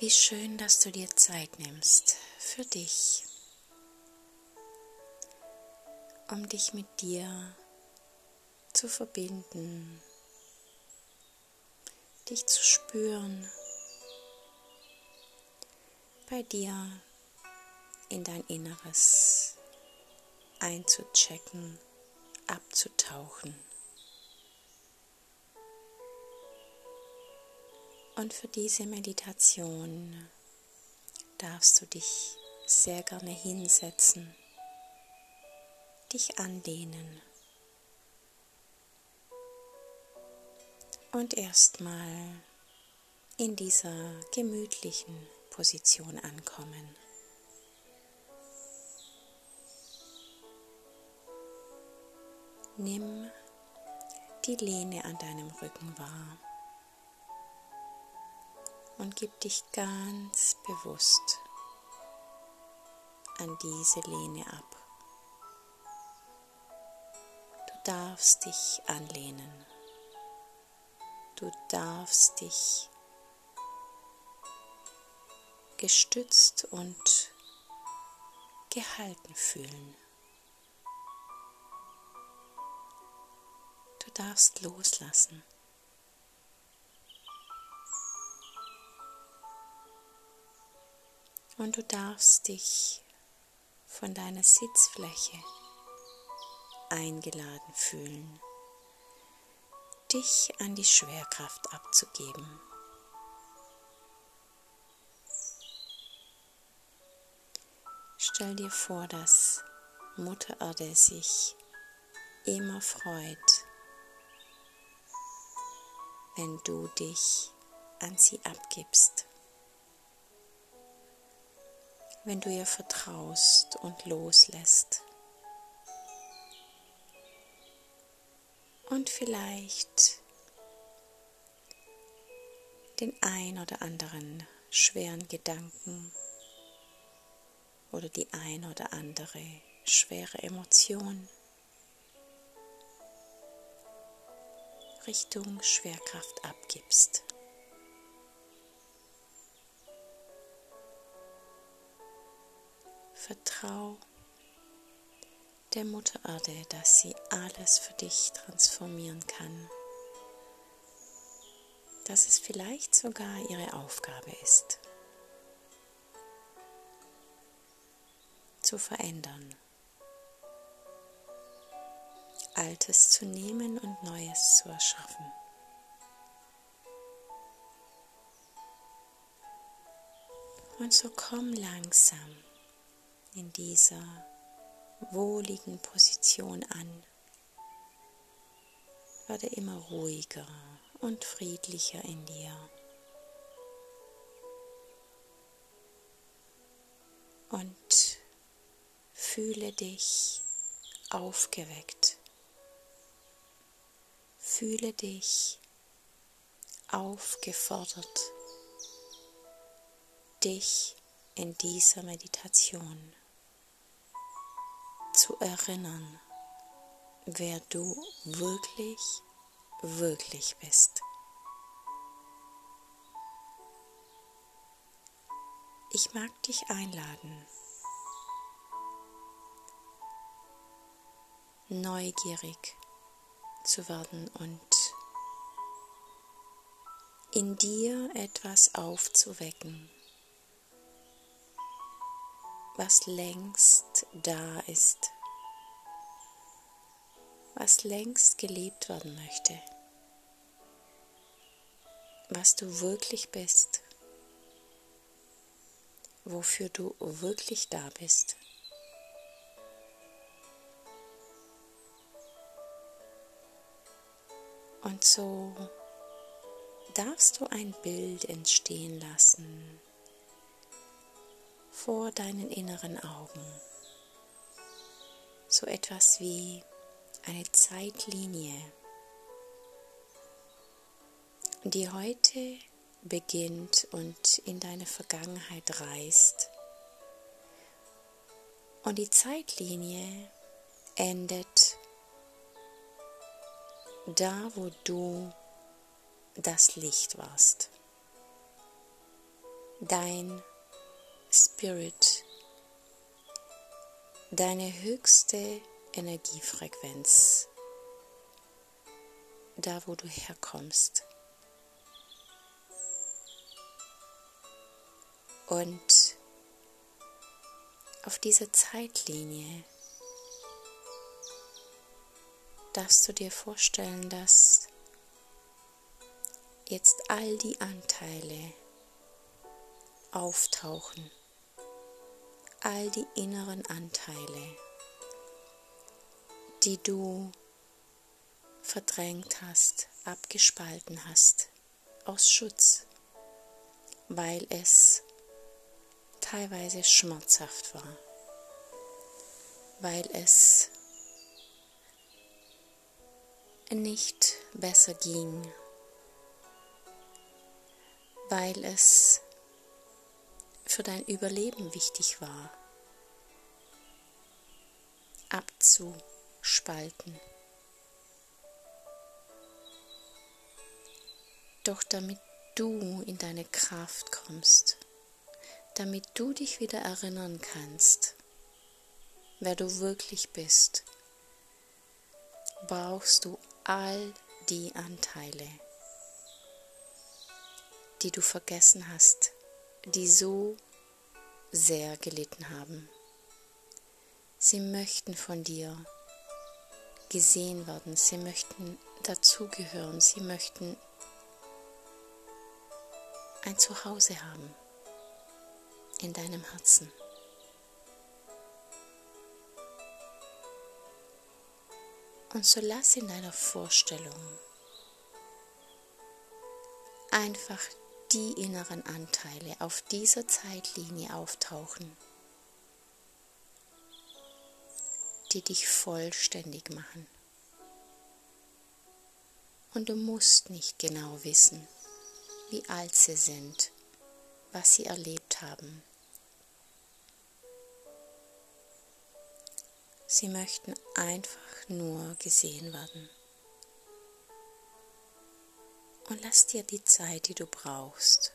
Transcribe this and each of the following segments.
Wie schön, dass du dir Zeit nimmst für dich, um dich mit dir zu verbinden, dich zu spüren, bei dir in dein Inneres einzuchecken, abzutauchen. Und für diese Meditation darfst du dich sehr gerne hinsetzen, dich anlehnen und erstmal in dieser gemütlichen Position ankommen. Nimm die Lehne an deinem Rücken wahr und gib dich ganz bewusst an diese Lehne ab. Du darfst dich anlehnen. Du darfst dich gestützt und gehalten fühlen. Du darfst loslassen. Und du darfst dich von deiner Sitzfläche eingeladen fühlen, dich an die Schwerkraft abzugeben. Stell dir vor, dass Mutter Erde sich immer freut, wenn du dich an sie abgibst wenn du ihr vertraust und loslässt. Und vielleicht den ein oder anderen schweren Gedanken oder die ein oder andere schwere Emotion Richtung Schwerkraft abgibst. Vertrau der Mutter Erde, dass sie alles für dich transformieren kann, dass es vielleicht sogar ihre Aufgabe ist, zu verändern, Altes zu nehmen und Neues zu erschaffen. Und so komm langsam in dieser wohligen Position an. Werde immer ruhiger und friedlicher in dir. Und fühle dich aufgeweckt. Fühle dich aufgefordert, dich in dieser Meditation zu erinnern, wer du wirklich, wirklich bist. Ich mag dich einladen, neugierig zu werden und in dir etwas aufzuwecken was längst da ist, was längst gelebt werden möchte, was du wirklich bist, wofür du wirklich da bist. Und so darfst du ein Bild entstehen lassen vor deinen inneren Augen. So etwas wie eine Zeitlinie, die heute beginnt und in deine Vergangenheit reist. Und die Zeitlinie endet da, wo du das Licht warst. dein Spirit, deine höchste Energiefrequenz, da wo du herkommst. Und auf dieser Zeitlinie darfst du dir vorstellen, dass jetzt all die Anteile auftauchen, all die inneren Anteile, die du verdrängt hast, abgespalten hast, aus Schutz, weil es teilweise schmerzhaft war, weil es nicht besser ging, weil es für dein Überleben wichtig war, abzuspalten. Doch damit du in deine Kraft kommst, damit du dich wieder erinnern kannst, wer du wirklich bist, brauchst du all die Anteile, die du vergessen hast, die so sehr gelitten haben. Sie möchten von dir gesehen werden, sie möchten dazugehören, sie möchten ein Zuhause haben in deinem Herzen. Und so lass in deiner Vorstellung einfach die inneren Anteile auf dieser Zeitlinie auftauchen, die dich vollständig machen. Und du musst nicht genau wissen, wie alt sie sind, was sie erlebt haben. Sie möchten einfach nur gesehen werden. Und lass dir die Zeit, die du brauchst.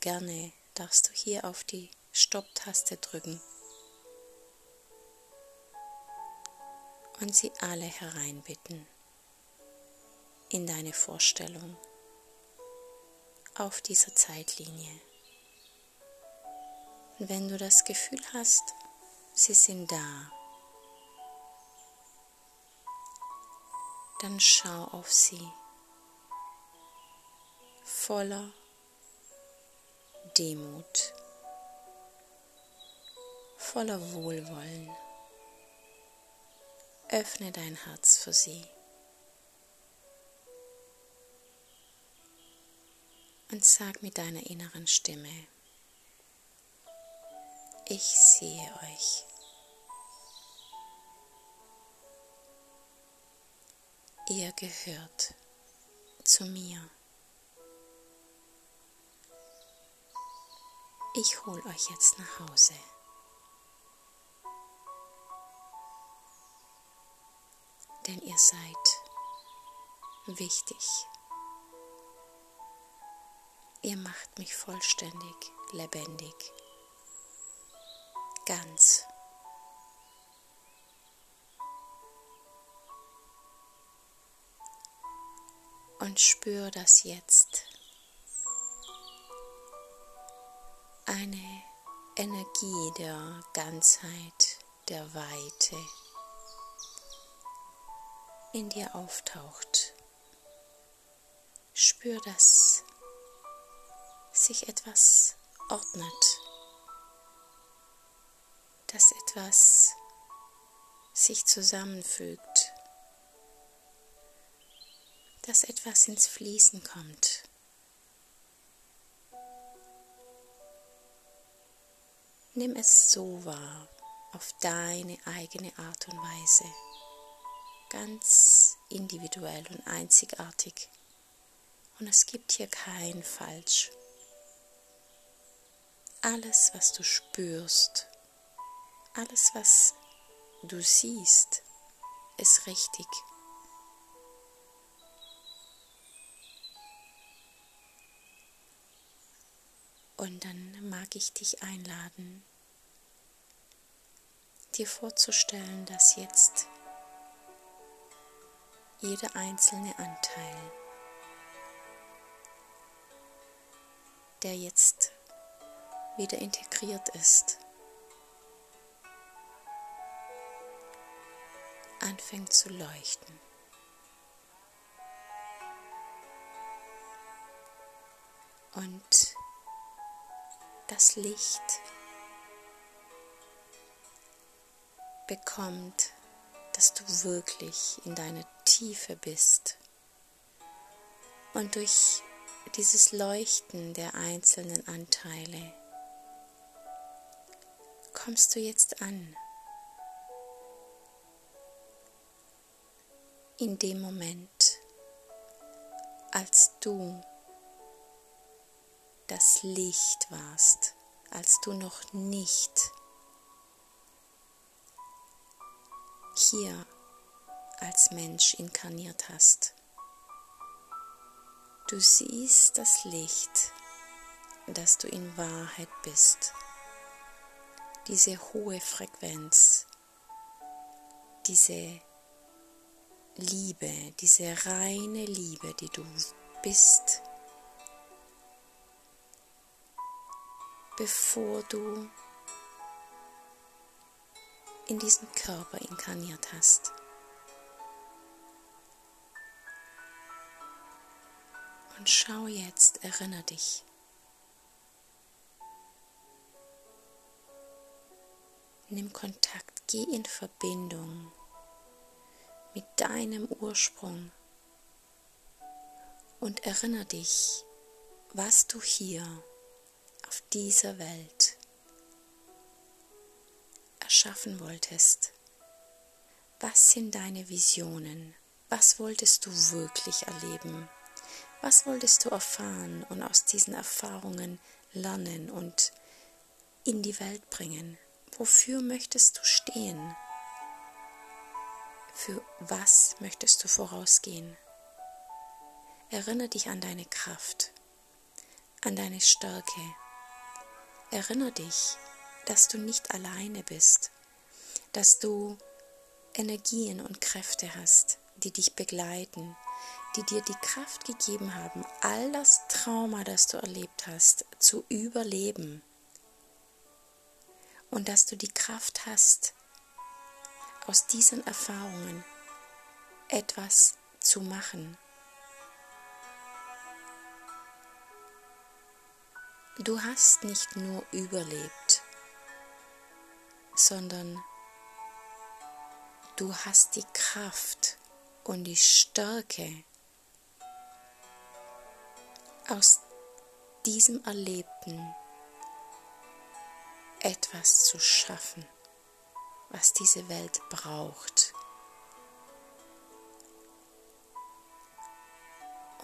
Gerne darfst du hier auf die Stopp-Taste drücken und sie alle hereinbitten in deine Vorstellung auf dieser Zeitlinie. Und wenn du das Gefühl hast, sie sind da, dann schau auf sie voller Demut, voller Wohlwollen. Öffne dein Herz für sie. Und sag mit deiner inneren Stimme, ich sehe euch. Ihr gehört zu mir. Ich hole euch jetzt nach Hause. Denn ihr seid wichtig. Ihr macht mich vollständig, lebendig, ganz. und spür das jetzt. Energie der Ganzheit, der Weite in dir auftaucht. Spür, dass sich etwas ordnet, dass etwas sich zusammenfügt dass etwas ins Fließen kommt. Nimm es so wahr, auf deine eigene Art und Weise, ganz individuell und einzigartig. Und es gibt hier kein Falsch. Alles, was du spürst, alles, was du siehst, ist richtig. Und dann mag ich dich einladen, dir vorzustellen, dass jetzt jeder einzelne Anteil, der jetzt wieder integriert ist, anfängt zu leuchten. Und das Licht bekommt, dass du wirklich in deiner Tiefe bist. Und durch dieses Leuchten der einzelnen Anteile kommst du jetzt an. In dem Moment, als du das Licht warst, als du noch nicht hier als Mensch inkarniert hast. Du siehst das Licht, dass du in Wahrheit bist. Diese hohe Frequenz, diese Liebe, diese reine Liebe, die du bist, bevor du in diesen Körper inkarniert hast. Und schau jetzt, erinnere dich. Nimm Kontakt, geh in Verbindung mit deinem Ursprung und erinnere dich, was du hier auf dieser Welt erschaffen wolltest. Was sind deine Visionen? Was wolltest du wirklich erleben? Was wolltest du erfahren und aus diesen Erfahrungen lernen und in die Welt bringen? Wofür möchtest du stehen? Für was möchtest du vorausgehen? Erinnere dich an deine Kraft, an deine Stärke, Erinnere dich, dass du nicht alleine bist, dass du Energien und Kräfte hast, die dich begleiten, die dir die Kraft gegeben haben, all das Trauma, das du erlebt hast, zu überleben. Und dass du die Kraft hast, aus diesen Erfahrungen etwas zu machen, Du hast nicht nur überlebt, sondern du hast die Kraft und die Stärke aus diesem Erlebten etwas zu schaffen, was diese Welt braucht.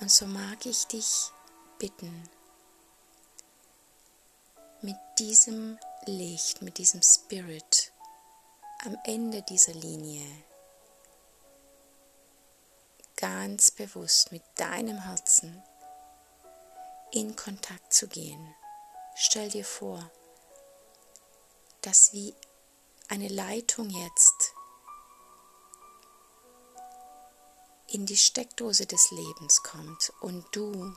Und so mag ich dich bitten, mit diesem Licht, mit diesem Spirit am Ende dieser Linie ganz bewusst mit deinem Herzen in Kontakt zu gehen. Stell dir vor, dass wie eine Leitung jetzt in die Steckdose des Lebens kommt und du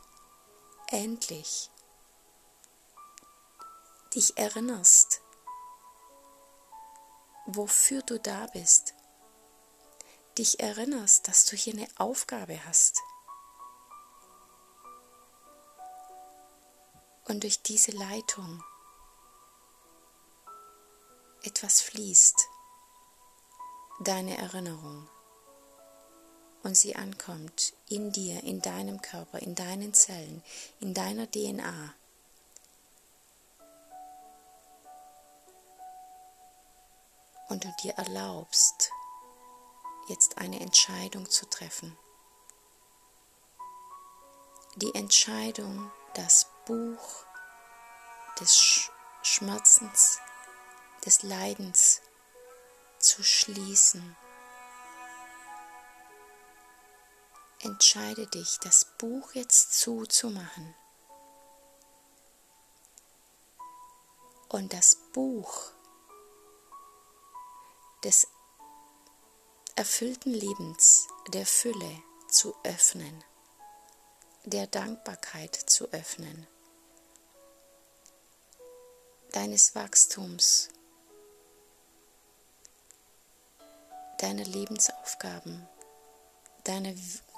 endlich dich erinnerst, wofür du da bist, dich erinnerst, dass du hier eine Aufgabe hast. Und durch diese Leitung etwas fließt, deine Erinnerung, und sie ankommt in dir, in deinem Körper, in deinen Zellen, in deiner DNA und du dir erlaubst, jetzt eine Entscheidung zu treffen. Die Entscheidung, das Buch des Schmerzens, des Leidens zu schließen. Entscheide dich, das Buch jetzt zuzumachen. und das Buch des erfüllten Lebens, der Fülle zu öffnen, der Dankbarkeit zu öffnen, deines Wachstums, deiner Lebensaufgaben, deiner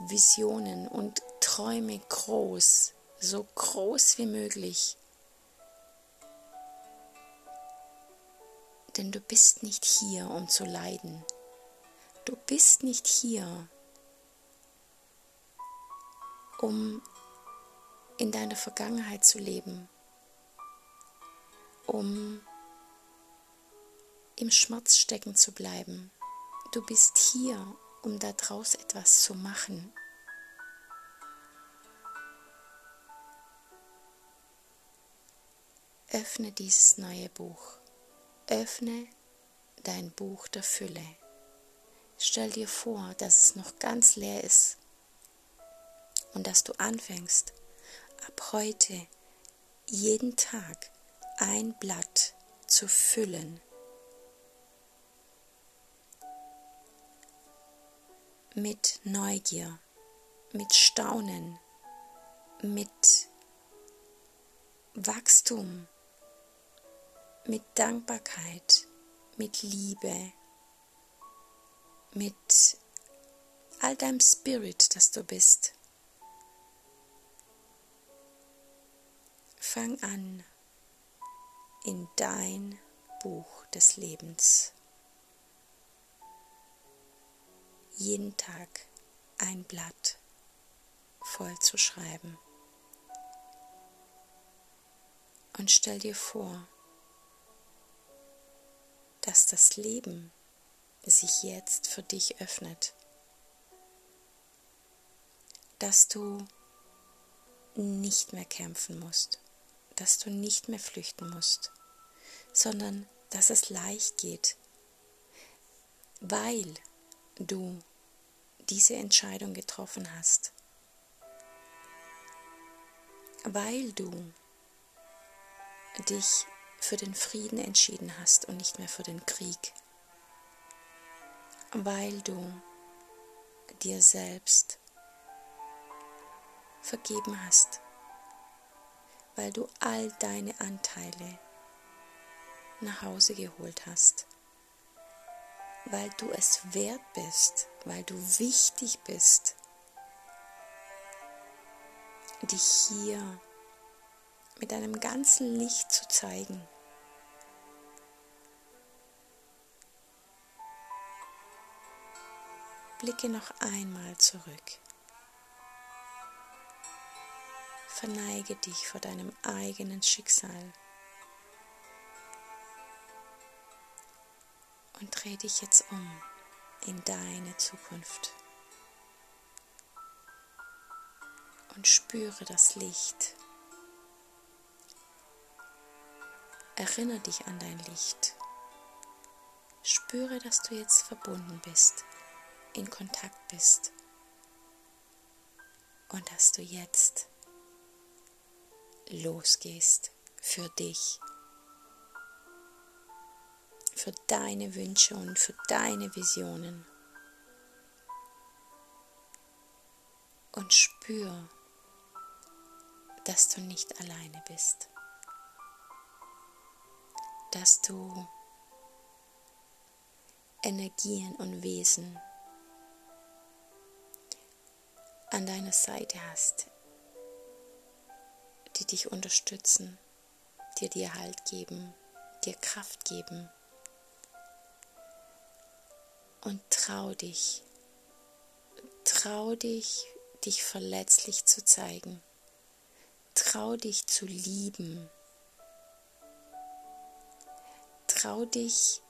Visionen und Träume groß, so groß wie möglich. Denn du bist nicht hier, um zu leiden. Du bist nicht hier, um in deiner Vergangenheit zu leben, um im Schmerz stecken zu bleiben. Du bist hier, um daraus etwas zu machen. Öffne dieses neue Buch. Öffne dein Buch der Fülle. Stell dir vor, dass es noch ganz leer ist und dass du anfängst, ab heute jeden Tag ein Blatt zu füllen. Mit Neugier, mit Staunen, mit Wachstum, mit Dankbarkeit, mit Liebe, mit all deinem Spirit, das du bist. Fang an in dein Buch des Lebens. Jeden Tag ein Blatt voll zu schreiben. Und stell dir vor, dass das Leben sich jetzt für dich öffnet, dass du nicht mehr kämpfen musst, dass du nicht mehr flüchten musst, sondern dass es leicht geht, weil du diese Entscheidung getroffen hast, weil du dich für den Frieden entschieden hast und nicht mehr für den Krieg, weil du dir selbst vergeben hast, weil du all deine Anteile nach Hause geholt hast, weil du es wert bist, weil du wichtig bist, dich hier mit deinem ganzen Licht zu zeigen. Blicke noch einmal zurück. Verneige dich vor deinem eigenen Schicksal und dreh dich jetzt um in deine Zukunft und spüre das Licht Erinnere dich an dein Licht. Spüre, dass du jetzt verbunden bist, in Kontakt bist und dass du jetzt losgehst für dich, für deine Wünsche und für deine Visionen. Und spür, dass du nicht alleine bist dass du Energien und Wesen an deiner Seite hast, die dich unterstützen, dir dir Halt geben, dir Kraft geben. Und trau dich, trau dich, dich verletzlich zu zeigen, trau dich zu lieben Trau dich,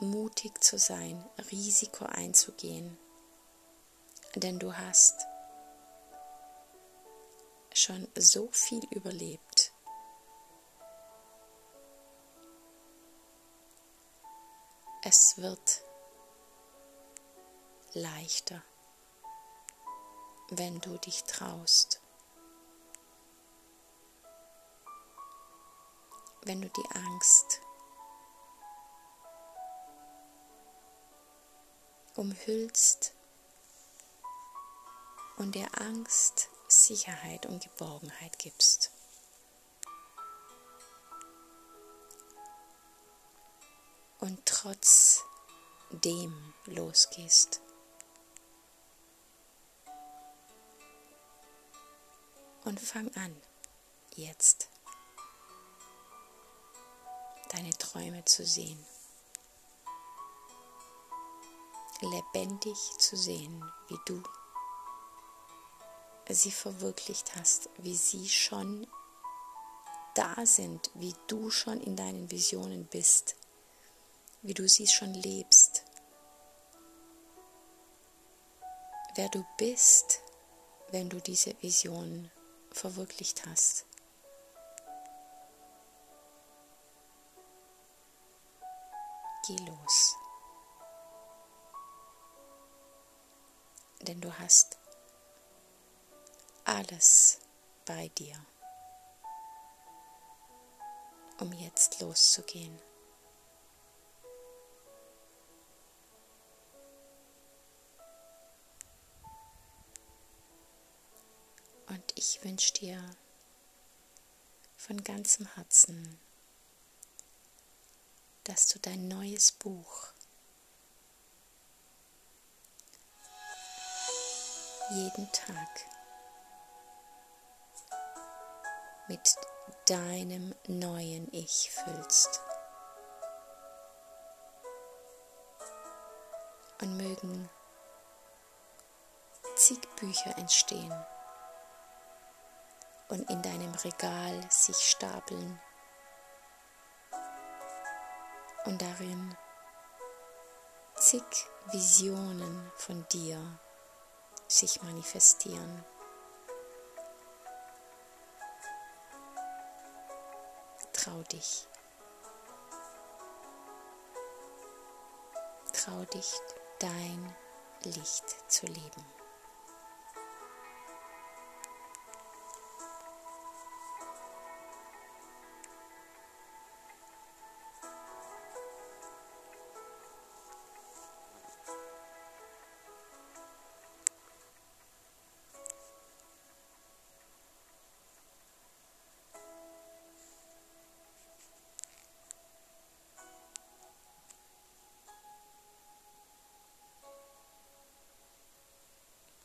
mutig zu sein, Risiko einzugehen, denn du hast schon so viel überlebt. Es wird leichter, wenn du dich traust. Wenn du die Angst umhüllst und der Angst Sicherheit und Geborgenheit gibst. Und trotz dem losgehst. Und fang an, jetzt deine Träume zu sehen. Lebendig zu sehen, wie du sie verwirklicht hast, wie sie schon da sind, wie du schon in deinen Visionen bist, wie du sie schon lebst, wer du bist, wenn du diese Vision verwirklicht hast. Geh los. Denn du hast alles bei dir, um jetzt loszugehen. Und ich wünsche dir von ganzem Herzen, dass du dein neues Buch jeden Tag mit deinem neuen Ich füllst. Und mögen zig Bücher entstehen und in deinem Regal sich stapeln und darin zig Visionen von dir sich manifestieren. Trau dich. Trau dich, dein Licht zu leben.